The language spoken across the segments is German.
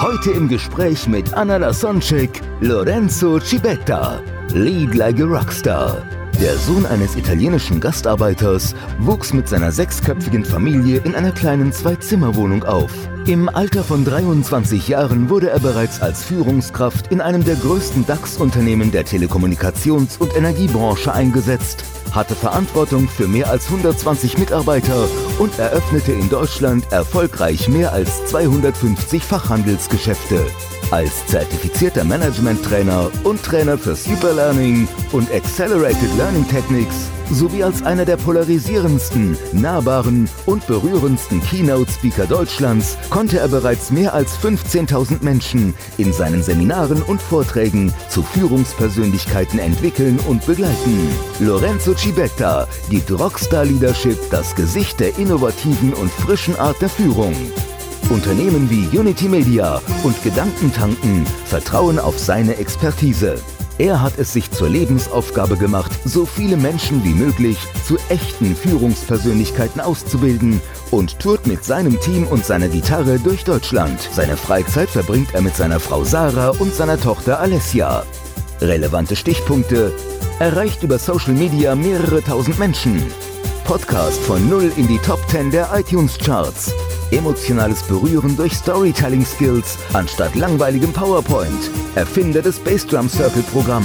Heute im Gespräch mit Anna Lasonczek, Lorenzo Cibetta, Lead Like a Rockstar. Der Sohn eines italienischen Gastarbeiters wuchs mit seiner sechsköpfigen Familie in einer kleinen Zwei-Zimmer-Wohnung auf. Im Alter von 23 Jahren wurde er bereits als Führungskraft in einem der größten DAX-Unternehmen der Telekommunikations- und Energiebranche eingesetzt, hatte Verantwortung für mehr als 120 Mitarbeiter und eröffnete in Deutschland erfolgreich mehr als 250 Fachhandelsgeschäfte. Als zertifizierter Management-Trainer und Trainer für Superlearning und Accelerated Learning Techniques sowie als einer der polarisierendsten, nahbaren und berührendsten Keynote-Speaker Deutschlands konnte er bereits mehr als 15.000 Menschen in seinen Seminaren und Vorträgen zu Führungspersönlichkeiten entwickeln und begleiten. Lorenzo Cibetta gibt Rockstar Leadership das Gesicht der innovativen und frischen Art der Führung. Unternehmen wie Unity Media und Gedankentanken vertrauen auf seine Expertise. Er hat es sich zur Lebensaufgabe gemacht, so viele Menschen wie möglich zu echten Führungspersönlichkeiten auszubilden und tourt mit seinem Team und seiner Gitarre durch Deutschland. Seine Freizeit verbringt er mit seiner Frau Sarah und seiner Tochter Alessia. Relevante Stichpunkte. Erreicht über Social Media mehrere tausend Menschen. Podcast von Null in die Top 10 der iTunes Charts. Emotionales Berühren durch Storytelling Skills anstatt langweiligem PowerPoint. Erfinder des Bassdrum Circle Programm.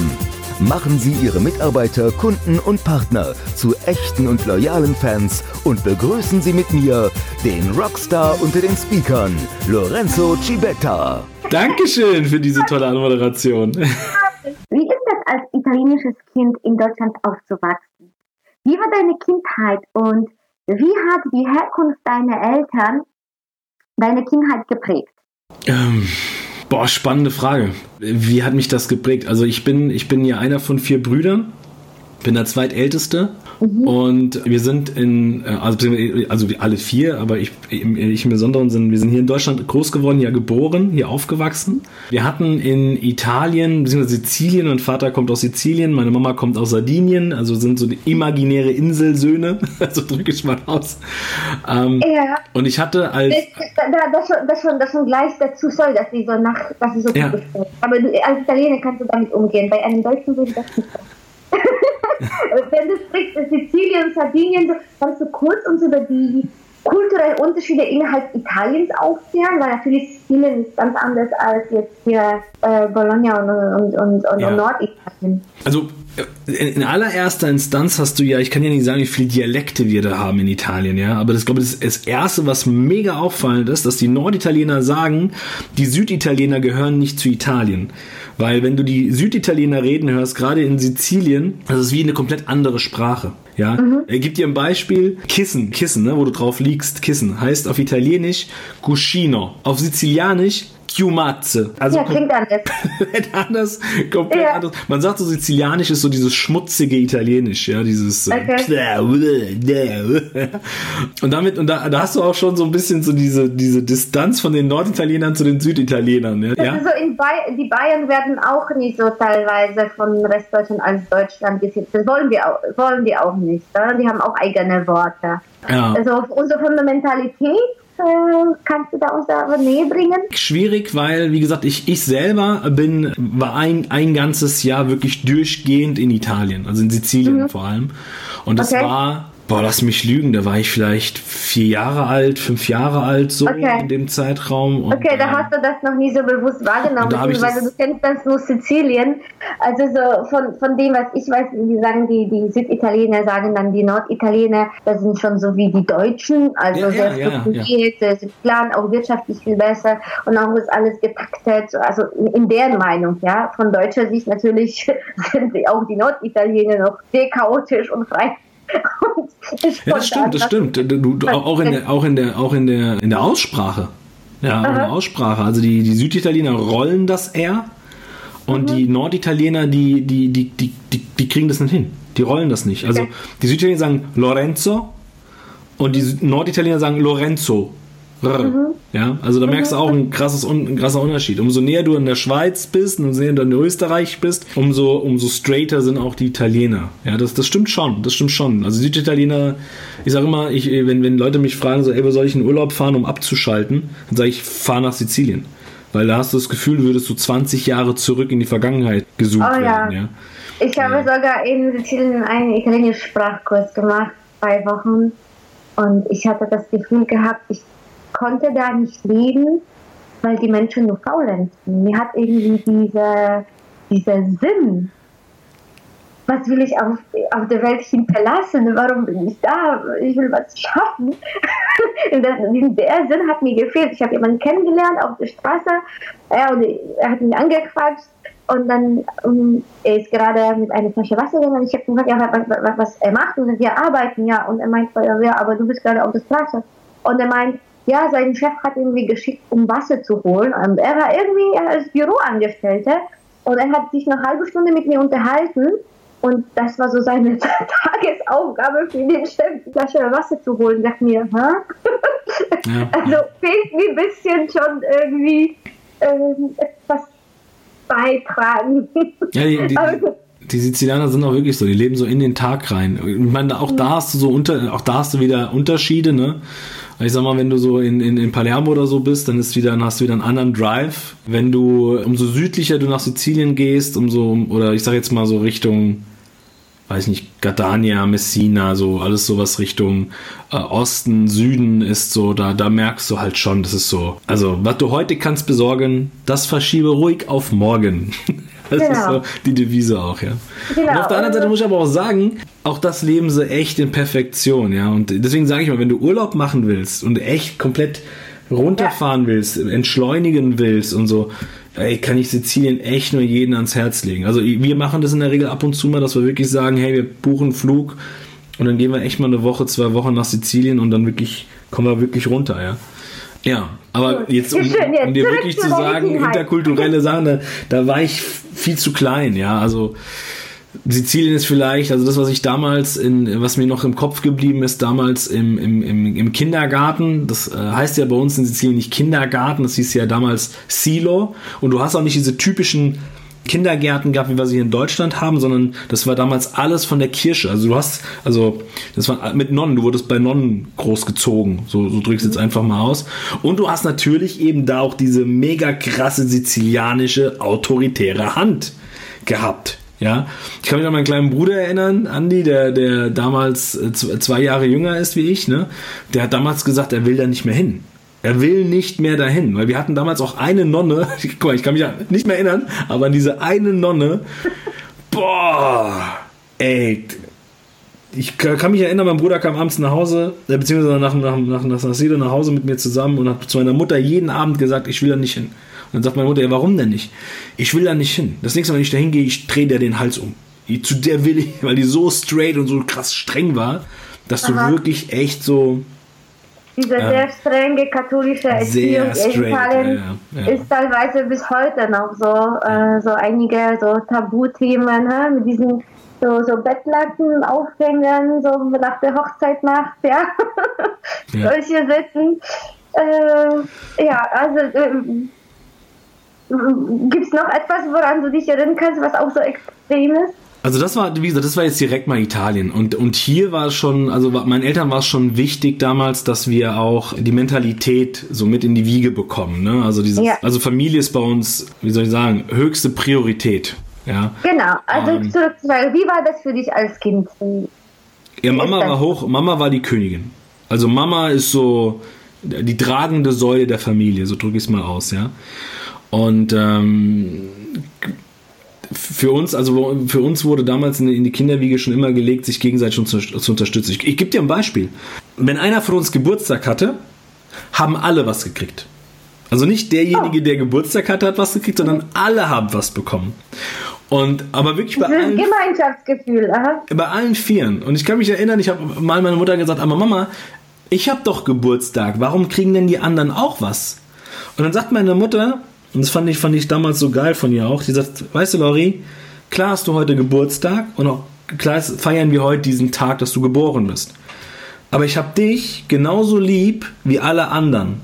Machen Sie Ihre Mitarbeiter, Kunden und Partner zu echten und loyalen Fans und begrüßen Sie mit mir den Rockstar unter den Speakern, Lorenzo Cibetta. Dankeschön für diese tolle Anmoderation. Wie ist es als italienisches Kind in Deutschland aufzuwachsen? Wie war deine Kindheit und wie hat die Herkunft deiner Eltern deine Kindheit geprägt? Ähm, boah, spannende Frage. Wie hat mich das geprägt? Also ich bin, ich bin ja einer von vier Brüdern, bin der zweitälteste. Und wir sind in, äh, also, beziehungsweise- also alle vier, aber ich, ich im Besonderen sind, wir sind hier in Deutschland groß geworden, hier geboren, hier aufgewachsen. Wir hatten in Italien, beziehungsweise Sizilien, mein Vater kommt aus Sizilien, meine Mama kommt aus Sardinien, also sind so die imaginäre Inselsöhne, so drücke ich mal aus. Ähm, Ja. Und ich hatte als, Das, das, das, schon, das, schon, das schon gleich dazu soll, dass sie so nach, dass sie so Ja. Aber du, als Italiener kannst du damit umgehen. Bei einem Deutschen würde ich das nicht. Wenn du sprichst in Sizilien, Sardinien, so, kannst du kurz uns über die kulturellen Unterschiede innerhalb Italiens aufklären, weil natürlich Sizilien ist ganz anders als jetzt hier äh, Bologna und, und, und, und, Ja. und Norditalien. Also äh, in, in allererster Instanz hast du ja, ich kann ja nicht sagen, wie viele Dialekte wir da haben in Italien, ja, aber das glaube ich, das, das erste, was mega auffallend ist, dass die Norditaliener sagen, die Süditaliener gehören nicht zu Italien. Weil wenn du die Süditaliener reden hörst, gerade in Sizilien, das ist wie eine komplett andere Sprache. Ja, er gibt dir ein Beispiel. Kissen, Kissen, ne, wo du drauf liegst, Kissen, heißt auf Italienisch Cuscino, auf Sizilianisch Chiumazze. Also Ja, klingt anders. komplett anders, komplett Ja. anders. Man sagt so Sizilianisch ist so dieses schmutzige Italienisch, ja, dieses. äh, Und damit und da, da hast du auch schon so ein bisschen so diese diese Distanz von den Norditalienern zu den Süditalienern, ja. ja? Also in Bay die Bayern werden auch nicht so teilweise von Restdeutschland als Deutschland gesehen. Das wollen wir auch, wollen die auch nicht. Ne? Die haben auch eigene Worte. Ja. Also unsere Fundamentalität kannst du da uns da aber näher bringen? Schwierig, weil, wie gesagt, ich, ich selber bin, war ein, ein ganzes Jahr wirklich durchgehend in Italien, also in Sizilien vor allem. Und das Mhm. Okay. war, boah, lass mich lügen, da war ich vielleicht vier Jahre alt, fünf Jahre alt, so Okay. in dem Zeitraum. Und, Okay, da ähm, hast du das noch nie so bewusst wahrgenommen, da das- du kennst das nur Sizilien. Also so von, von dem, was ich weiß, die sagen die, die Süditaliener, sagen dann die Norditaliener, das sind schon so wie die Deutschen, also Ja, ja, sehr ja, ja. strukturiert, äh, sind plan, auch wirtschaftlich viel besser und auch ist alles getaktet, so, also in, deren Meinung, ja. Von deutscher Sicht natürlich sind auch die Norditaliener noch sehr chaotisch und frei. Ja, das stimmt, das stimmt. Du, du, auch in der, auch in der, auch in der, in der Aussprache. Ja, ohne Aussprache. Also die, die Süditaliener rollen das R und die Norditaliener, die, die, die, die, die, die kriegen das nicht hin. Die rollen das nicht. Also Okay. die Süditaliener sagen Lorenzo und die Norditaliener sagen Lorenzo. R. Ja, also da merkst du auch ein, krasses, Un- ein krasser Unterschied. Umso näher du in der Schweiz bist, umso näher du in Österreich bist, umso, umso straighter sind auch die Italiener. Ja, das, das stimmt schon, das stimmt schon. Also Süditaliener, ich sage immer, ich, wenn, wenn Leute mich fragen, so, ey, wo soll ich in Urlaub fahren, um abzuschalten, dann sage ich, fahr nach Sizilien. Weil da hast du das Gefühl, würdest du 20 Jahre zurück in die Vergangenheit gesucht Oh, ja. werden. Ja. Ich habe sogar in Sizilien einen italienischen Sprachkurs gemacht, zwei Wochen. Und ich hatte das Gefühl gehabt, ich konnte da nicht leben, weil die Menschen nur faulenzen. Mir hat irgendwie diese, dieser Sinn, was will ich auf, auf der Welt hinterlassen? Warum bin ich da? Ich will was schaffen. Der Sinn hat mir gefehlt. Ich habe jemanden kennengelernt auf der Straße. Er, und er hat mich angequatscht. Und dann ähm, er ist gerade mit einer Flasche Wasser gegangen. Ich habe gefragt, ja, was, was, was er macht. Und wir arbeiten, ja. Und er meint, ja, aber du bist gerade auf der Straße. Und er meint, ja, sein Chef hat irgendwie geschickt, um Wasser zu holen. Und er war irgendwie als Büroangestellter. Und er hat sich eine halbe Stunde mit mir unterhalten. Und das war so seine Tagesaufgabe für den Chef, die Flasche Wasser zu holen. Dachte mir, hä? Ja. Also fehlt mir ein bisschen schon irgendwie ähm, etwas beitragen. Ja, die, die, die Sizilianer sind auch wirklich so, die leben so in den Tag rein. Ich meine, auch da hast du so unter, auch da hast du wieder Unterschiede, ne? Ich sag mal, wenn du so in, in, in Palermo oder so bist, dann ist wieder, dann hast du wieder einen anderen Drive. Wenn du, umso südlicher du nach Sizilien gehst, umso, oder ich sag jetzt mal so Richtung, weiß nicht, Gardania, Messina, so alles sowas Richtung äh, Osten, Süden ist so, da, da merkst du halt schon, das ist so. Also, was du heute kannst besorgen, das verschiebe ruhig auf morgen. Das ist Genau. so die Devise auch, ja. Genau, Und auf der anderen Seite muss ich aber auch sagen, auch das leben sie echt in Perfektion, ja. Und deswegen sage ich mal, wenn du Urlaub machen willst und echt komplett runterfahren willst, entschleunigen willst und so, ey, kann ich Sizilien echt nur jeden ans Herz legen. Also wir machen das in der Regel ab und zu mal, dass wir wirklich sagen, hey, wir buchen einen Flug und dann gehen wir echt mal eine Woche, zwei Wochen nach Sizilien und dann wirklich kommen wir wirklich runter, ja. Ja, aber Gut. jetzt, um, jetzt um dir wirklich zu sagen, interkulturelle Sachen, da, da war ich viel zu klein, ja. Also Sizilien ist vielleicht, also das, was ich damals in, was mir noch im Kopf geblieben ist, damals im, im, im, im Kindergarten, das äh, heißt ja bei uns in Sizilien nicht Kindergarten, das hieß ja damals Silo und du hast auch nicht diese typischen Kindergärten gehabt, wie wir sie in Deutschland haben, sondern das war damals alles von der Kirche. Also du hast, also das war mit Nonnen, du wurdest bei Nonnen großgezogen, so, so drückst jetzt einfach mal aus. Und du hast natürlich eben da auch diese mega krasse sizilianische autoritäre Hand gehabt. Ja, ich kann mich an meinen kleinen Bruder erinnern, Andi, der, der damals äh, zwei Jahre jünger ist wie ich, ne? Der hat damals gesagt, er will da nicht mehr hin. Er will nicht mehr dahin, weil wir hatten damals auch eine Nonne, guck mal, ich kann mich ja nicht mehr erinnern, aber an diese eine Nonne, boah, ey, ich kann mich erinnern, mein Bruder kam abends nach Hause, äh, beziehungsweise nach, nach, nach, nach Sasilo nach Hause mit mir zusammen und hat zu meiner Mutter jeden Abend gesagt, ich will da nicht hin. Und dann sagt meine Mutter, ja, warum denn nicht? Ich will da nicht hin. Das nächste Mal, wenn ich da hingehe, ich drehe dir den Hals um. Zu der will ich, weil die so straight und so krass streng war, dass du Aha. wirklich echt so, Diese Ja. sehr strenge katholische Erziehung in straight, Italien ja, ja, ist teilweise bis heute noch so, äh, so einige so Tabuthemen ne? mit diesen so, so Bettlaken aufhängen, so nach der Hochzeitnacht, ja, Ja. solche Sätzen. Äh, ja, also ähm, gibt es noch etwas, woran du dich erinnern kannst, was auch so extrem ist? Also das war, wie gesagt, das war jetzt direkt mal Italien. Und, und hier war es schon, also meinen Eltern war es schon wichtig damals, dass wir auch die Mentalität so mit in die Wiege bekommen. Ne? Also dieses, Ja. also Familie ist bei uns, wie soll ich sagen, höchste Priorität. Ja. Genau, also Ähm. zurück zu Frage, wie war das für dich als Kind? Ja, Mama war hoch, Mama war die Königin. Also Mama ist so die tragende Säule der Familie, so drücke ich es mal aus, ja. Und ähm, für uns, also für uns wurde damals in die, in die Kinderwiege schon immer gelegt, sich gegenseitig schon zu, zu unterstützen. Ich, ich gebe dir ein Beispiel. Wenn einer von uns Geburtstag hatte, haben alle was gekriegt. Also nicht derjenige, der Geburtstag hatte, hat was gekriegt, sondern alle haben was bekommen. Und aber wirklich bei allen Gemeinschaftsgefühl, aha. bei allen Vieren. Und ich kann mich erinnern, ich habe mal meiner Mutter gesagt, aber Mama, ich habe doch Geburtstag, warum kriegen denn die anderen auch was? Und dann sagt meine Mutter, und das fand ich, fand ich damals so geil von ihr auch, die sagt, weißt du, Lori, klar hast du heute Geburtstag und auch klar feiern wir heute diesen Tag, dass du geboren bist. Aber ich habe dich genauso lieb wie alle anderen.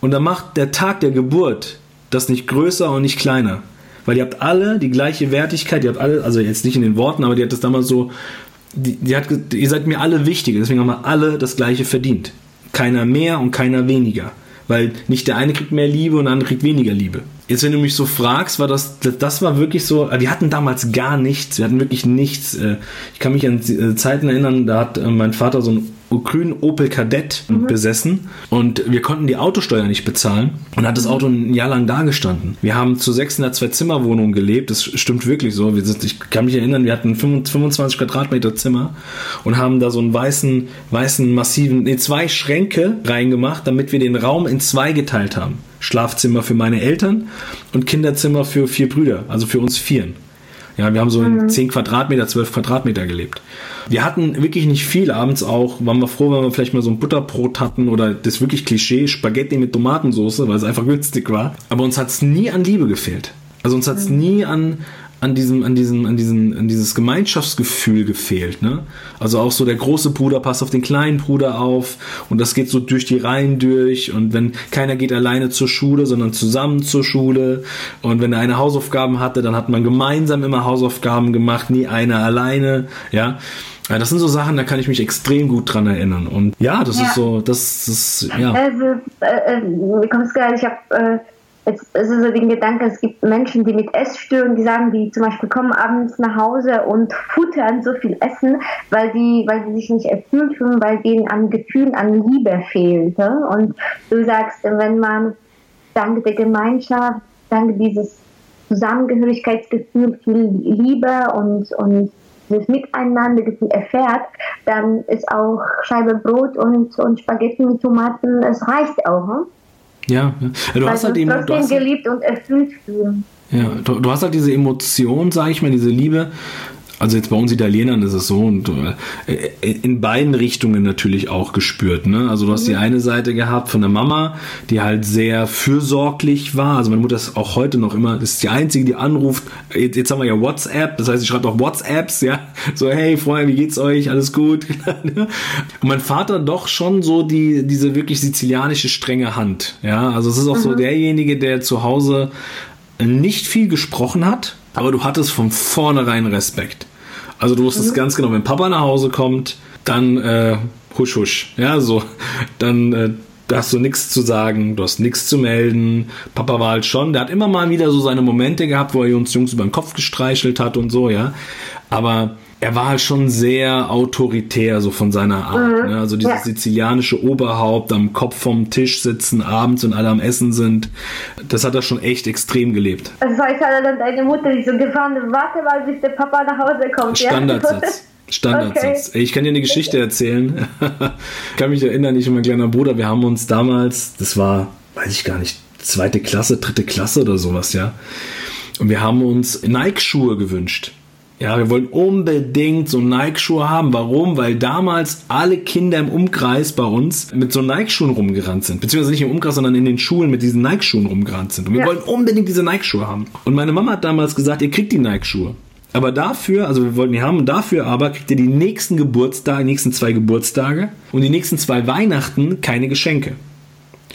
Und da macht der Tag der Geburt das nicht größer und nicht kleiner. Weil ihr habt alle die gleiche Wertigkeit, ihr habt alle, also jetzt nicht in den Worten, aber die hat das damals so, die, die hat, ihr seid mir alle wichtig, deswegen haben wir alle das gleiche verdient. Keiner mehr und keiner weniger. Weil nicht der eine kriegt mehr Liebe und der andere kriegt weniger Liebe. Jetzt, wenn du mich so fragst, war das, das war wirklich so, wir hatten damals gar nichts, wir hatten wirklich nichts. Äh, ich kann mich an äh, Zeiten erinnern, da hat äh, mein Vater so ein grünen Opel Kadett mhm. besessen und wir konnten die Autosteuer nicht bezahlen und hat das Auto ein Jahr lang dagestanden. Wir haben zu sechs in einer Zwei-Zimmer-Wohnung gelebt, das stimmt wirklich so. Sind, ich kann mich erinnern, wir hatten 25 Quadratmeter Zimmer und haben da so einen weißen, weißen, massiven, nee, zwei Schränke reingemacht, damit wir den Raum in zwei geteilt haben. Schlafzimmer für meine Eltern und Kinderzimmer für vier Brüder, also für uns Vieren. Ja, wir haben so in mhm. 10 Quadratmeter, 12 Quadratmeter gelebt. Wir hatten wirklich nicht viel abends auch, waren wir froh, wenn wir vielleicht mal so ein Butterbrot hatten oder das wirklich Klischee, Spaghetti mit Tomatensauce, weil es einfach günstig war. Aber uns hat es nie an Liebe gefehlt. Also uns hat es mhm. nie an, an diesem, an diesem, an diesem, an dieses Gemeinschaftsgefühl gefehlt. Ne? Also auch so der große Bruder passt auf den kleinen Bruder auf und das geht so durch die Reihen durch und wenn keiner geht alleine zur Schule, sondern zusammen zur Schule und wenn er eine Hausaufgaben hatte, dann hat man gemeinsam immer Hausaufgaben gemacht, nie einer alleine, ja. Ja, das sind so Sachen, da kann ich mich extrem gut dran erinnern. Und ja, das ja. ist so, das ist, ja. Also, äh, äh, mir kommt es gerade, ich habe äh, es, es ist so den Gedanke, es gibt Menschen, die mit Essstörungen, die sagen, die zum Beispiel kommen abends nach Hause und futtern so viel Essen, weil die, weil die sich nicht erfüllt fühlen, weil denen an Gefühlen, an Liebe fehlt. Ne? Und du sagst, wenn man dank der Gemeinschaft, dank dieses Zusammengehörigkeitsgefühl viel Liebe und, und das Miteinandergefühl erfährt, dann ist auch Scheibe Brot und, und Spaghetti mit Tomaten, es reicht auch. Ne? Ja, ja. Du Weil hast halt eben. Hast geliebt und erfüllt fühlen. Ja, du, du, hast halt diese Emotion, sage ich mal, diese Liebe, also jetzt bei uns Italienern ist es so und äh, in beiden Richtungen natürlich auch gespürt. Ne? Also du hast die mhm. eine Seite gehabt von der Mama, die halt sehr fürsorglich war. Also meine Mutter ist auch heute noch immer, ist die einzige, die anruft. Jetzt, jetzt haben wir ja WhatsApp, das heißt, sie schreibt auch WhatsApps, ja, so hey Freunde, wie geht's euch? Alles gut? und mein Vater doch schon so die diese wirklich sizilianische strenge Hand. Ja, also es ist auch mhm. so derjenige, der zu Hause nicht viel gesprochen hat, aber du hattest von vornherein Respekt. Also du wusstest mhm. ganz genau, wenn Papa nach Hause kommt, dann äh, husch husch. Ja, so. Dann äh, da hast du nichts zu sagen, du hast nichts zu melden. Papa war halt schon, der hat immer mal wieder so seine Momente gehabt, wo er uns Jungs über den Kopf gestreichelt hat und so, ja. Aber er war halt schon sehr autoritär, so von seiner Art. Mhm. Ne? Also dieses ja. sizilianische Oberhaupt am Kopf vom Tisch sitzen, abends und alle am Essen sind. Das hat er schon echt extrem gelebt. Das heißt halt dann deine Mutter, die so gefahren warte mal, bis der Papa nach Hause kommt. Standardsatz. Ja? Standardsatz. Okay. Ich kann dir eine Geschichte erzählen. ich kann mich erinnern, ich und mein kleiner Bruder, wir haben uns damals, das war, weiß ich gar nicht, zweite Klasse, dritte Klasse oder sowas, ja. Und wir haben uns Nike-Schuhe gewünscht. Ja, wir wollen unbedingt so Nike-Schuhe haben. Warum? Weil damals alle Kinder im Umkreis bei uns mit so Nike-Schuhen rumgerannt sind. Beziehungsweise nicht im Umkreis, sondern in den Schulen mit diesen Nike-Schuhen rumgerannt sind. Und wir ja. wollen unbedingt diese Nike-Schuhe haben. Und meine Mama hat damals gesagt, ihr kriegt die Nike-Schuhe. Aber dafür, also wir wollten die haben, und dafür aber kriegt ihr die nächsten Geburtstage, die nächsten zwei Geburtstage und die nächsten zwei Weihnachten keine Geschenke.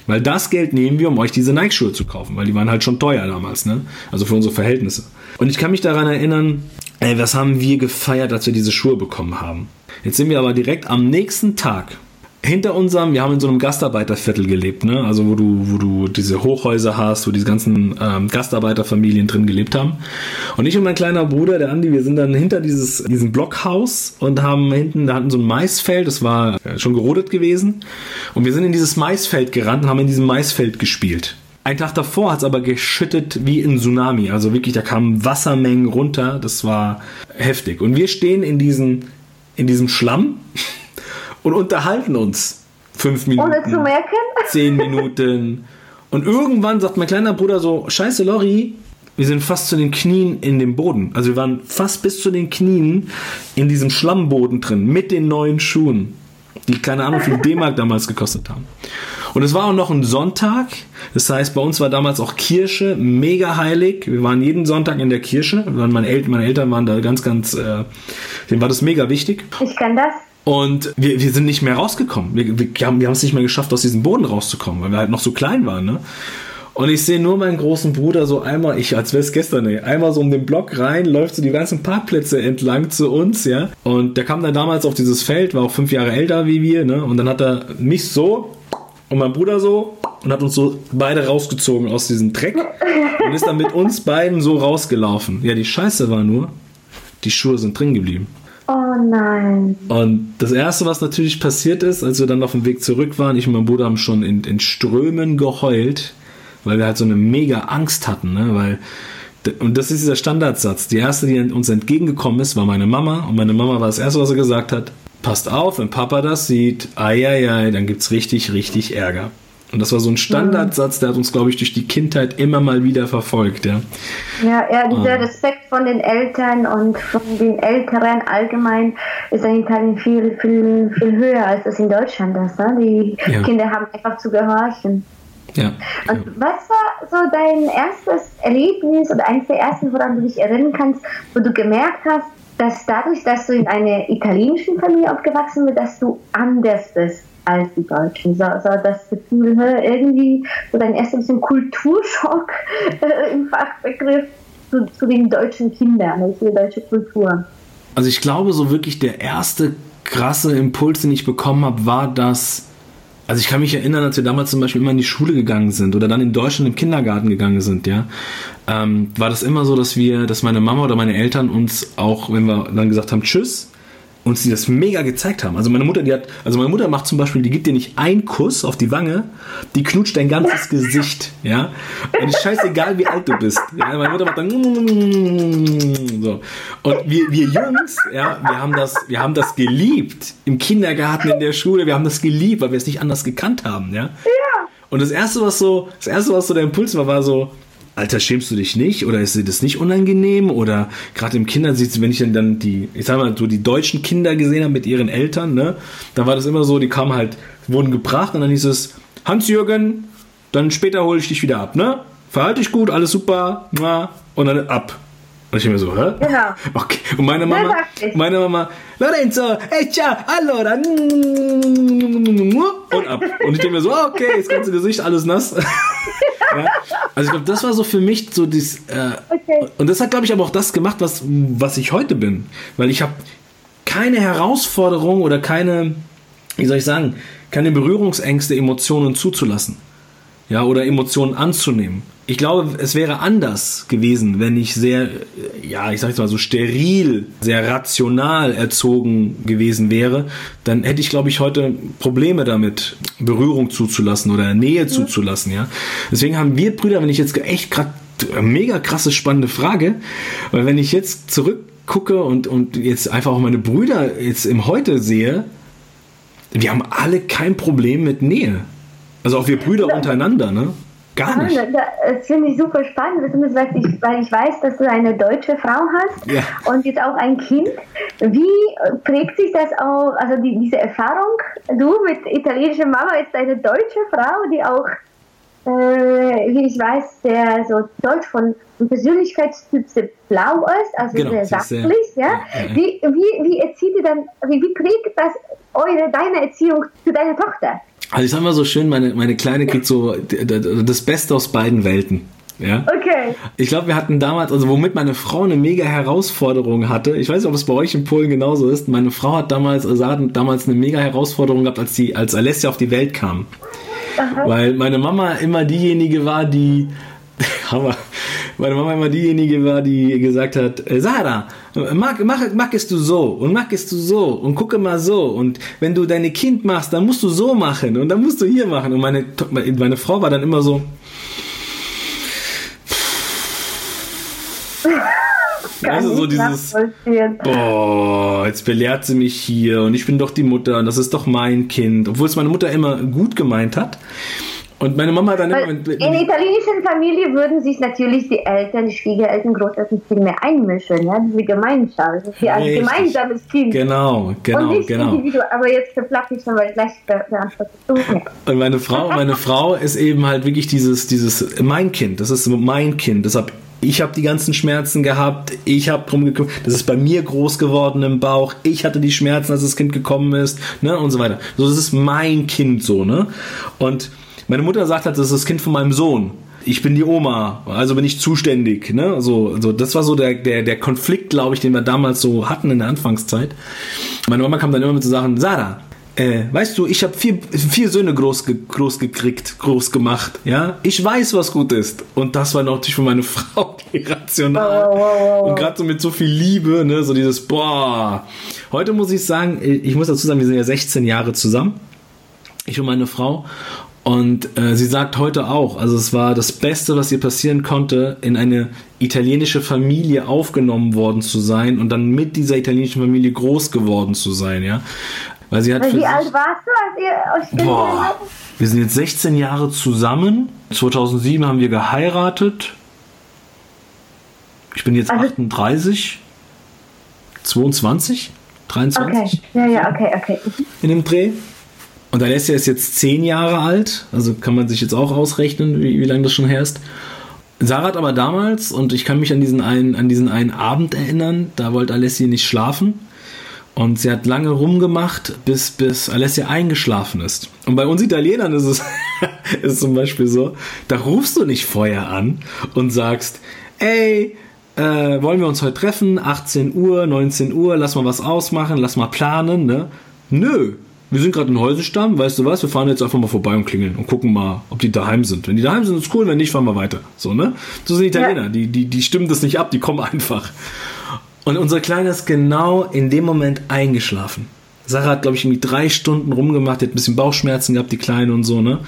Weil das Geld nehmen wir, um euch diese Nike-Schuhe zu kaufen, weil die waren halt schon teuer damals, ne? Also für unsere Verhältnisse. Und ich kann mich daran erinnern, ey, was haben wir gefeiert, als wir diese Schuhe bekommen haben. Jetzt sind wir aber direkt am nächsten Tag hinter unserem, wir haben in so einem Gastarbeiterviertel gelebt, ne? Also wo du, wo du diese Hochhäuser hast, wo diese ganzen ähm, Gastarbeiterfamilien drin gelebt haben. Und ich und mein kleiner Bruder, der Andi, wir sind dann hinter dieses, diesem Blockhaus und haben hinten, da hatten so ein Maisfeld, das war äh, schon gerodet gewesen. Und wir sind in dieses Maisfeld gerannt und haben in diesem Maisfeld gespielt. Ein Tag davor hat es aber geschüttet wie in Tsunami. Also wirklich, da kamen Wassermengen runter. Das war heftig. Und wir stehen in, diesen, in diesem Schlamm und unterhalten uns. Fünf Minuten. Ohne zu merken? Zehn Minuten. Und irgendwann sagt mein kleiner Bruder so: Scheiße, Lori, wir sind fast zu den Knien in dem Boden. Also wir waren fast bis zu den Knien in diesem Schlammboden drin, mit den neuen Schuhen, die keine Ahnung, wie viel D-Mark damals gekostet haben. Und es war auch noch ein Sonntag. Das heißt, bei uns war damals auch Kirche mega heilig. Wir waren jeden Sonntag in der Kirche. Meine Eltern, meine Eltern waren da ganz, ganz, äh, denen war das mega wichtig. Ich kann das. Und wir, wir sind nicht mehr rausgekommen. Wir, wir haben wir es nicht mehr geschafft, aus diesem Boden rauszukommen, weil wir halt noch so klein waren. Ne? Und ich sehe nur meinen großen Bruder so einmal, ich als wäre es gestern, ey, einmal so um den Block rein, läuft so die ganzen Parkplätze entlang zu uns, ja. Und der kam dann damals auf dieses Feld, war auch fünf Jahre älter wie wir, ne. Und dann hat er mich so und mein Bruder so und hat uns so beide rausgezogen aus diesem Dreck und ist dann mit uns beiden so rausgelaufen. Ja, die Scheiße war nur, die Schuhe sind drin geblieben. Oh nein. Und das Erste, was natürlich passiert ist, als wir dann auf dem Weg zurück waren, ich und mein Bruder haben schon in, in Strömen geheult, weil wir halt so eine mega Angst hatten, ne? weil und das ist dieser Standardsatz. Die erste, die uns entgegengekommen ist, war meine Mama. Und meine Mama war das erste, was sie gesagt hat. Passt auf, wenn Papa das sieht, ai, ai, ai, dann gibt's richtig, richtig Ärger. Und das war so ein Standardsatz, der hat uns, glaube ich, durch die Kindheit immer mal wieder verfolgt, ja. Ja, ja, dieser Respekt von den Eltern und von den Älteren allgemein ist in Italien viel, viel, viel höher als das in Deutschland ist. Ne? Die Ja. Kinder haben einfach zu gehorchen. Ja. Und was war so dein erstes Erlebnis oder eines der ersten, woran du dich erinnern kannst, wo du gemerkt hast, dass dadurch, dass du in einer italienischen Familie aufgewachsen bist, dass du anders bist als die Deutschen? So, so das Gefühl, irgendwie so dein erster bisschen Kulturschock äh, im Fachbegriff zu, zu den deutschen Kindern, also zu der deutschen Kultur. Also ich glaube, so wirklich der erste krasse Impuls, den ich bekommen habe, war, dass also ich kann mich erinnern, als wir damals zum Beispiel immer in die Schule gegangen sind oder dann in Deutschland im Kindergarten gegangen sind, ja, ähm, war das immer so, dass wir, dass meine Mama oder meine Eltern uns auch, wenn wir dann gesagt haben, tschüss, uns die das mega gezeigt haben. Also meine Mutter, die hat, also meine Mutter macht zum Beispiel, die gibt dir nicht einen Kuss auf die Wange, die knutscht dein ganzes Gesicht, ja. Und ist scheißegal, wie alt du bist. Ja? Meine Mutter macht dann so. Und wir, wir Jungs, ja, wir haben das, wir haben das geliebt im Kindergarten, in der Schule, wir haben das geliebt, weil wir es nicht anders gekannt haben, ja. Und das erste, was so, das erste, was so der Impuls war, war so, Alter, schämst du dich nicht? Oder ist dir das nicht unangenehm? Oder gerade im Kindersitz, wenn ich dann, dann die, ich sag mal, so die deutschen Kinder gesehen habe mit ihren Eltern, ne, dann war das immer so, die kamen halt, wurden gebracht und dann hieß es, Hans-Jürgen, dann später hole ich dich wieder ab, ne? Verhalte dich gut, alles super, und dann ab. Und ich mir so, hä? Genau. Okay. Und meine Mama, meine Mama, Lorenzo, hey, ciao, allora, und ab. Und ich denke mir so, ah, okay, das ganze Gesicht alles nass. Ja. Also ich glaube, das war so für mich so das, äh, Okay. und das hat, glaube ich, aber auch das gemacht, was, was ich heute bin. Weil ich habe keine Herausforderung oder keine, wie soll ich sagen, keine Berührungsängste, Emotionen zuzulassen. Ja, oder Emotionen anzunehmen. Ich glaube, es wäre anders gewesen, wenn ich sehr, ja, ich sag jetzt mal so steril, sehr rational erzogen gewesen wäre. Dann hätte ich, glaube ich, heute Probleme damit, Berührung zuzulassen oder Nähe zuzulassen, ja. Deswegen haben wir Brüder, wenn ich jetzt echt gerade mega krasse, spannende Frage, weil wenn ich jetzt zurückgucke und, und jetzt einfach auch meine Brüder jetzt im Heute sehe, wir haben alle kein Problem mit Nähe. Also auch wir Brüder untereinander, ne? Gar nicht. da- Das finde ich super spannend, besonders weil ich, weil ich weiß, dass du eine deutsche Frau hast Ja. und jetzt auch ein Kind. Wie prägt sich das auch, also die, diese Erfahrung, du mit italienischer Mama, jetzt eine deutsche Frau, die auch, äh, wie ich weiß, der so deutsch von Persönlichkeitstyp sehr blau ist, also Genau, sehr sehr- sachlich, ja? ja, ja. Wie, wie, wie erzieht ihr dann, wie, wie prägt das eure, deine Erziehung zu deiner Tochter? Also ich sag mal so schön, meine, meine Kleine kriegt so das Beste aus beiden Welten. Ja? Okay. Ich glaube, wir hatten damals, also womit meine Frau eine mega Herausforderung hatte, ich weiß nicht, ob es bei euch in Polen genauso ist, meine Frau hat damals, also hat damals eine mega Herausforderung gehabt, als die, als Alessia auf die Welt kam. Weil meine Mama immer diejenige war, die, Hammer, meine Mama immer diejenige war, die gesagt hat, äh, Sarah, mag, mach, magst du so und magst du so und gucke mal so und wenn du deine Kind machst, dann musst du so machen und dann musst du hier machen und meine, meine Frau war dann immer so, Also so dieses- boah, jetzt belehrt sie mich hier und ich bin doch die Mutter und das ist doch mein Kind, obwohl es meine Mutter immer gut gemeint hat. Und meine Mama hat dann immer. in italienischen Familien würden sich natürlich die Eltern, die Schwiegereltern, Großeltern viel mehr einmischen. Ja? Diese Gemeinschaft. Das ist ja ein gemeinsames Kind. Genau, Und genau, nicht genau. individuell. Aber jetzt verflache ich schon, weil ich gleich. Und meine Frau, meine Frau ist eben halt wirklich dieses, dieses mein Kind. Das ist mein Kind. Deshalb ich habe die ganzen Schmerzen gehabt. Ich habe drum gekümmert. Das ist bei mir groß geworden im Bauch. Ich hatte die Schmerzen, als das Kind gekommen ist, ne und so weiter. So das ist mein Kind so, ne? Und meine Mutter sagt halt, das ist das Kind von meinem Sohn. Ich bin die Oma, also bin ich zuständig. Ne? So, also das war so der, der, der Konflikt, glaube ich, den wir damals so hatten in der Anfangszeit. Meine Mama kam dann immer mit so Sachen, Sarah, äh, weißt du, ich habe vier, vier Söhne groß, ge groß gekriegt, groß gemacht. Ja, ich weiß, was gut ist. Und das war natürlich für meine Frau irrational. Und gerade so mit so viel Liebe, ne, so dieses Boah. Heute muss ich sagen, ich muss dazu sagen, wir sind ja 16 Jahre zusammen. Ich und meine Frau. Und äh, sie sagt heute auch, also es war das Beste, was ihr passieren konnte, in eine italienische Familie aufgenommen worden zu sein und dann mit dieser italienischen Familie groß geworden zu sein, ja. Weil sie hat Weil Wie alt warst du, als ihr euch Boah, wir sind jetzt 16 Jahre zusammen. 2007 haben wir geheiratet. Ich bin jetzt Also- 38, 22, 23 Okay, ja, ja, okay, okay. in dem Dreh. Und Alessia ist jetzt 10 Jahre alt, also kann man sich jetzt auch ausrechnen, wie, wie lange das schon her ist. Sarah hat aber damals, und ich kann mich an diesen einen, an diesen einen Abend erinnern, da wollte Alessia nicht schlafen. Und sie hat lange rumgemacht, bis, bis Alessia eingeschlafen ist. Und bei uns Italienern ist es ist zum Beispiel so, da rufst du nicht vorher an und sagst, ey, äh, wollen wir uns heute treffen? 18 Uhr, 19 Uhr, lass mal was ausmachen, lass mal planen, ne? Nö. Wir sind gerade in Häusenstamm, weißt du was? Wir fahren jetzt einfach mal vorbei und klingeln und gucken mal, ob die daheim sind. Wenn die daheim sind, ist cool, wenn nicht, fahren wir weiter. So, ne? So sind Italiener, Ja. die, die, die stimmen das nicht ab, die kommen einfach. Und unsere Kleine ist genau in dem Moment eingeschlafen. Sarah hat, glaube ich, irgendwie drei Stunden rumgemacht, die hat ein bisschen Bauchschmerzen gehabt, die Kleine und so, ne?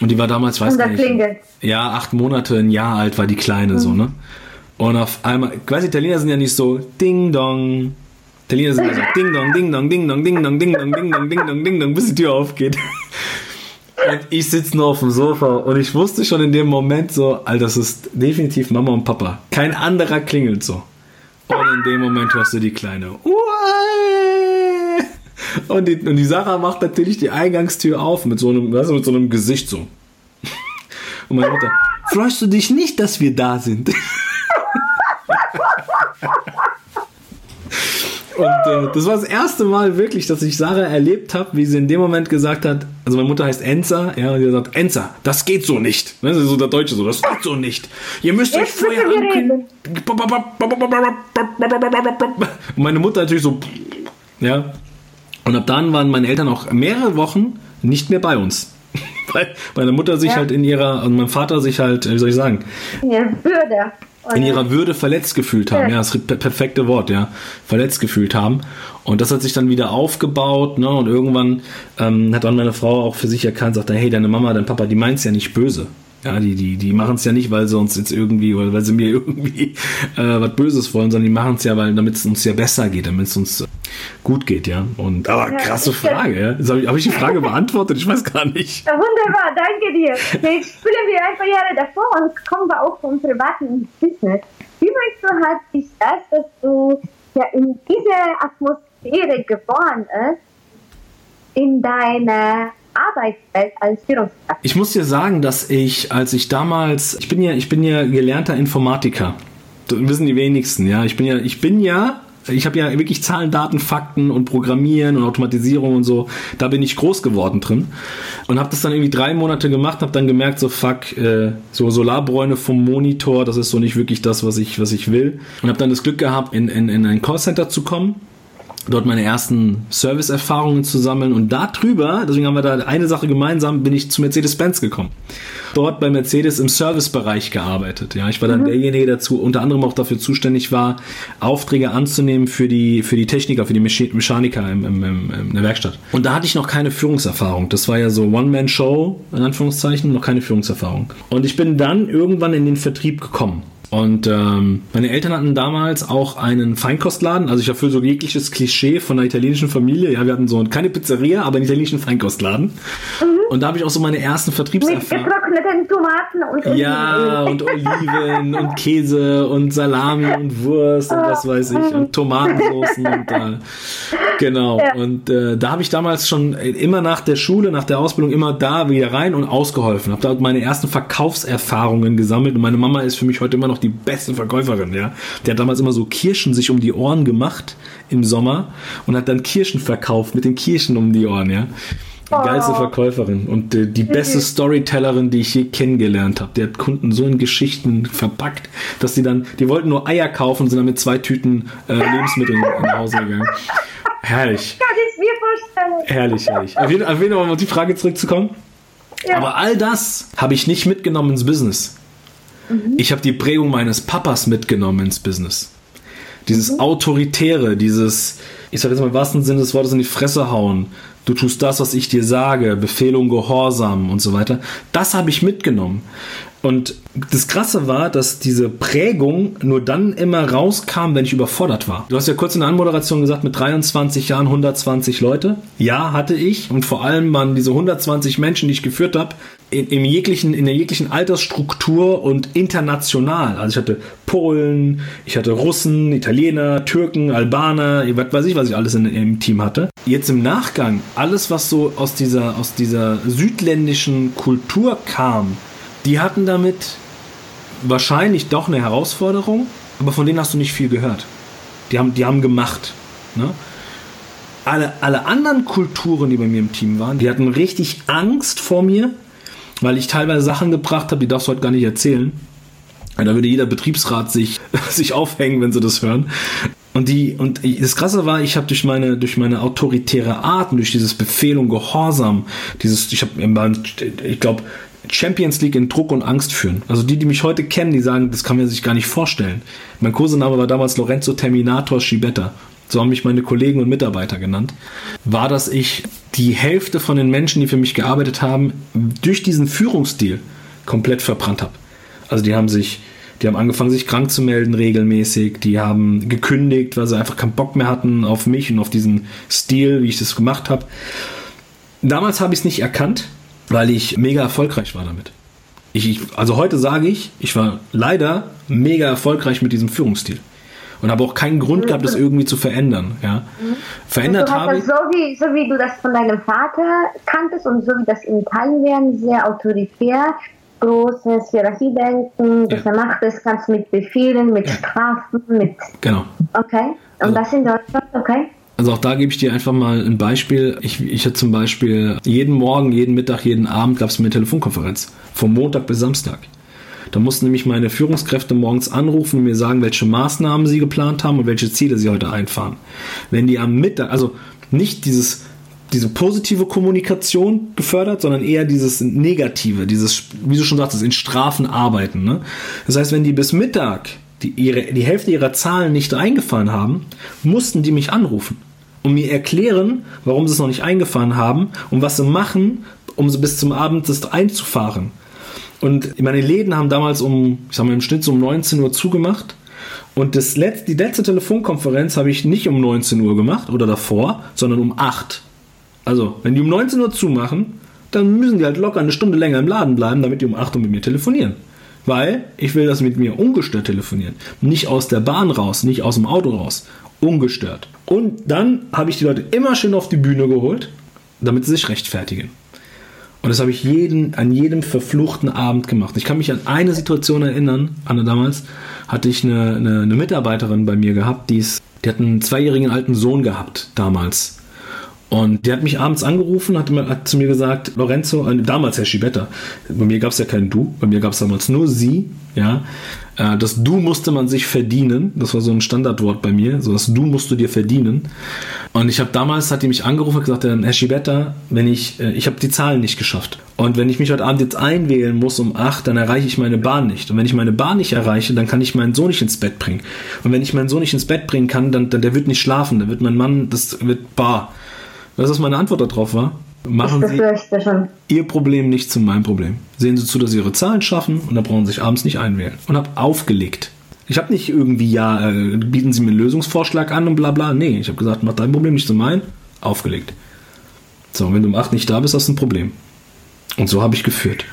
Und die war damals, weiß gar nicht. klingelt. Ja, acht Monate, ein Jahr alt war die Kleine, so, ne? Und auf einmal, quasi Italiener sind ja nicht so Ding Dong. Italiener sind ja so Ding Dong, Ding Dong, Ding Dong, Ding Dong, Ding Dong, Ding Dong, Ding Dong, Ding Dong, bis die Tür aufgeht. Und ich sitze nur auf dem Sofa und ich wusste schon in dem Moment so, Alter, das ist definitiv Mama und Papa. Kein anderer klingelt so. Und in dem Moment hörst du die Kleine. Uäh! Und die, und die Sarah macht natürlich die Eingangstür auf mit so einem, weißt du, mit so einem Gesicht so. Und meine Mutter, freust du dich nicht, dass wir da sind? Und äh, das war das erste Mal wirklich, dass ich Sarah erlebt habe, wie sie in dem Moment gesagt hat, also meine Mutter heißt Enza, ja, und sie hat gesagt, Enza, das geht so nicht. Weißt du, so der Deutsche so, das geht so nicht. Ihr müsst euch vorher ankündigen. Und meine Mutter natürlich so, ja. Und ab dann waren meine Eltern auch mehrere Wochen nicht mehr bei uns. Weil meine Mutter sich Ja. halt in ihrer, und mein Vater sich halt, wie soll ich sagen, Ja, Würde. In ihrer Würde verletzt gefühlt haben. Ja. Das per- perfekte Wort, ja. Verletzt gefühlt haben. Und das hat sich dann wieder aufgebaut, ne? Und irgendwann ähm, hat dann meine Frau auch für sich erkannt, sagt, hey, deine Mama, dein Papa, die meint's ja nicht böse. Ja, die, die, die machen es ja nicht, weil sie uns jetzt irgendwie, weil, weil sie mir irgendwie äh, was Böses wollen, sondern die machen es ja, weil damit es uns ja besser geht, damit es uns gut geht, ja. Und aber Ja, krasse Frage, ja. Jetzt habe ich, hab ich die Frage beantwortet? Ich weiß gar nicht. Ja, wunderbar, danke dir. Jetzt spielen wir ein paar Jahre davor und kommen wir auch vom privaten Business. Wie meinst du, hat sich das, dass du ja in dieser Atmosphäre geboren ist, in deiner Arbeitswelt als Führungskraft? Ich muss dir sagen, dass ich, als ich damals, ich bin ja, ich bin ja gelernter Informatiker. Das wissen die wenigsten, ja. Ich bin ja, ich bin ja, ich habe ja wirklich Zahlen, Daten, Fakten und Programmieren und Automatisierung und so. Da bin ich groß geworden drin und habe das dann irgendwie drei Monate gemacht, habe dann gemerkt, so fuck, äh, so Solarbräune vom Monitor, das ist so nicht wirklich das, was ich, was ich will. Und habe dann das Glück gehabt, in, in, in ein Callcenter zu kommen dort meine ersten Service-Erfahrungen zu sammeln und darüber, deswegen haben wir da eine Sache gemeinsam, bin ich zu Mercedes-Benz gekommen. Dort bei Mercedes im Servicebereich gearbeitet. Ja, ich war dann derjenige, der zu, unter anderem auch dafür zuständig war, Aufträge anzunehmen für die, für die Techniker, für die Mecha- Mechaniker im, im, im, in der Werkstatt. Und da hatte ich noch keine Führungserfahrung. Das war ja so One-Man-Show, in Anführungszeichen, noch keine Führungserfahrung. Und ich bin dann irgendwann in den Vertrieb gekommen. Und ähm, meine Eltern hatten damals auch einen Feinkostladen. Also ich erfülle so jegliches Klischee von einer italienischen Familie. Ja, wir hatten so keine Pizzeria, aber einen italienischen Feinkostladen. Mhm. Und da habe ich auch so meine ersten Vertriebserfahrungen. Mit getrockneten Tomaten und Oliven. Ja, und Oliven und Käse und Salami und Wurst und was weiß ich und Tomatensoßen und äh, genau. Ja. Und äh, da habe ich damals schon immer nach der Schule, nach der Ausbildung immer da wieder rein und ausgeholfen. Habe da meine ersten Verkaufserfahrungen gesammelt und meine Mama ist für mich heute immer noch die beste Verkäuferin, ja. Die hat damals immer so Kirschen sich um die Ohren gemacht im Sommer und hat dann Kirschen verkauft mit den Kirschen um die Ohren, ja. Die oh. geilste Verkäuferin und äh, die beste Storytellerin, die ich je kennengelernt habe. Die hat Kunden so in Geschichten verpackt, dass sie dann, die wollten nur Eier kaufen und sind dann mit zwei Tüten äh, Lebensmittel nach Hause gegangen. Herrlich. Kann ich mir vorstellen. Herrlich, herrlich. Auf jeden, auf jeden Fall, um auf die Frage zurückzukommen. Ja. Aber all das habe ich nicht mitgenommen ins Business. Mhm. Ich habe die Prägung meines Papas mitgenommen ins Business. Dieses mhm. Autoritäre, dieses, ich sage jetzt mal im wahrsten Sinne des Wortes in die Fresse hauen. Du tust das, was ich dir sage, Befehlung, Gehorsam und so weiter. Das habe ich mitgenommen. Und das Krasse war, dass diese Prägung nur dann immer rauskam, wenn ich überfordert war. Du hast ja kurz in der Anmoderation gesagt, mit 23 Jahren 120 Leute. Ja, hatte ich. Und vor allem waren diese 120 Menschen, die ich geführt habe, in, in, jeglichen, in der jeglichen Altersstruktur und international. Also ich hatte Polen, ich hatte Russen, Italiener, Türken, Albaner, was weiß ich, was ich alles in, im Team hatte. Jetzt im Nachgang, alles, was so aus dieser, aus dieser südländischen Kultur kam, die hatten damit wahrscheinlich doch eine Herausforderung, aber von denen hast du nicht viel gehört. Die haben, die haben gemacht. Ne? Alle, alle anderen Kulturen, die bei mir im Team waren, die hatten richtig Angst vor mir, weil ich teilweise Sachen gebracht habe, die darfst du heute gar nicht erzählen. Da würde jeder Betriebsrat sich, sich aufhängen, wenn sie das hören. Und die, und das Krasse war, ich habe durch meine, durch meine autoritäre Art und durch dieses Befehl und Gehorsam, dieses, ich habe, ich glaube, Champions League in Druck und Angst führen. Also die, die mich heute kennen, die sagen, das kann man sich gar nicht vorstellen. Mein Kursename war damals Lorenzo Terminator Schibetta. So haben mich meine Kollegen und Mitarbeiter genannt. War, dass ich die Hälfte von den Menschen, die für mich gearbeitet haben, durch diesen Führungsstil komplett verbrannt habe. Also die haben sich, die haben angefangen, sich krank zu melden regelmäßig. Die haben gekündigt, weil sie einfach keinen Bock mehr hatten auf mich und auf diesen Stil, wie ich das gemacht habe. Damals habe ich es nicht erkannt weil ich mega erfolgreich war damit. Ich, ich, also heute sage ich, ich war leider mega erfolgreich mit diesem Führungsstil und habe auch keinen Grund gehabt, das irgendwie zu verändern. Ja. Verändert habe ich. So wie, so wie du das von deinem Vater kanntest und so wie das in Italien sehr autoritär, großes Hierarchiedenken, das ja. er macht es ganz mit Befehlen, mit Strafen, mit. Genau. Okay. Und also, das in Deutschland, okay? Also auch da gebe ich dir einfach mal ein Beispiel. Ich, ich hatte zum Beispiel jeden Morgen, jeden Mittag, jeden Abend gab es mir eine Telefonkonferenz. Vom Montag bis Samstag. Da mussten nämlich meine Führungskräfte morgens anrufen und mir sagen, welche Maßnahmen sie geplant haben und welche Ziele sie heute einfahren. Wenn die am Mittag, also nicht dieses, diese positive Kommunikation gefördert, sondern eher dieses negative, dieses, wie du schon sagtest, in Strafen arbeiten. Ne? Das heißt, wenn die bis Mittag die, ihre, die Hälfte ihrer Zahlen nicht eingefahren haben, mussten die mich anrufen und mir erklären, warum sie es noch nicht eingefahren haben und was sie machen, um sie bis zum Abend einzufahren. Und meine Läden haben damals um, ich sag mal im Schnitt so um 19 Uhr zugemacht. Und das letzte, die letzte Telefonkonferenz habe ich nicht um 19 Uhr gemacht oder davor, sondern um 8. Also, wenn die um 19 Uhr zumachen, dann müssen die halt locker eine Stunde länger im Laden bleiben, damit die um 8 Uhr mit mir telefonieren. Weil ich will das mit mir ungestört telefonieren. Nicht aus der Bahn raus, nicht aus dem Auto raus ungestört. Und dann habe ich die Leute immer schön auf die Bühne geholt, damit sie sich rechtfertigen. Und das habe ich jeden, an jedem verfluchten Abend gemacht. Ich kann mich an eine Situation erinnern, Anne damals, hatte ich eine, eine, eine Mitarbeiterin bei mir gehabt, die, ist, die hat einen zweijährigen alten Sohn gehabt damals. Und die hat mich abends angerufen, hat, hat zu mir gesagt, Lorenzo, äh, damals Herr Schibetta, bei mir gab es ja kein Du, bei mir gab es damals nur Sie, ja. Äh, das Du musste man sich verdienen, das war so ein Standardwort bei mir, so das Du musst du dir verdienen. Und ich habe damals, hat die mich angerufen und gesagt, Herr Schibetta, wenn ich, äh, ich habe die Zahlen nicht geschafft. Und wenn ich mich heute Abend jetzt einwählen muss um 8, dann erreiche ich meine Bahn nicht. Und wenn ich meine Bahn nicht erreiche, dann kann ich meinen Sohn nicht ins Bett bringen. Und wenn ich meinen Sohn nicht ins Bett bringen kann, dann, dann der wird nicht schlafen, dann wird mein Mann, das wird bar. Weißt du, was meine Antwort darauf war? Machen Sie. Ihr Problem nicht zu meinem Problem. Sehen Sie zu, dass Sie Ihre Zahlen schaffen und dann brauchen Sie sich abends nicht einwählen. Und habe aufgelegt. Ich habe nicht irgendwie, ja, äh, bieten Sie mir einen Lösungsvorschlag an und bla bla. Nee, ich habe gesagt, mach dein Problem nicht zu meinem. Aufgelegt. So, und wenn du um 8 nicht da bist, hast du ein Problem. Und so habe ich geführt.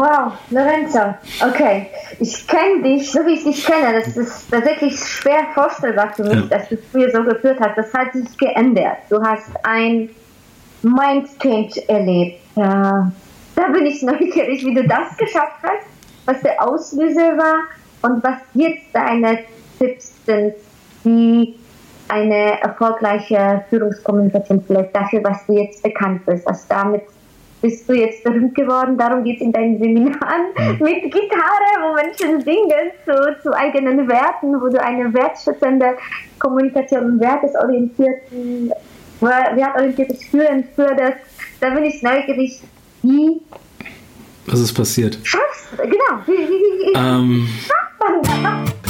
Wow, Lorenzo, okay. Ich kenne dich, so wie ich dich kenne, das ist tatsächlich schwer vorstellbar für mich, Ja. dass du früher so geführt hast. Das hat sich geändert. Du hast ein Mind Change erlebt. Ja. Da bin ich neugierig, wie du das geschafft hast, was der Auslöser war und was jetzt deine Tipps sind, wie eine erfolgreiche Führungskommunikation vielleicht dafür, was du jetzt bekannt bist. Also damit bist du jetzt berühmt geworden. Darum geht es in deinen Seminaren mit Gitarre, wo Menschen singen zu, zu eigenen Werten, wo du eine wertschätzende Kommunikation und wertesorientierten, wertorientiertes Führen förderst. Da bin ich neugierig, wie Was ist passiert? schaffst du, genau, wie, wie, Ähm?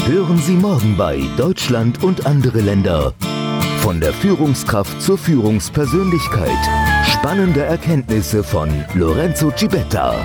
Hören Sie morgen bei Deutschland und andere Länder. Von der Führungskraft zur Führungspersönlichkeit. Spannende Erkenntnisse von Lorenzo Cibetta.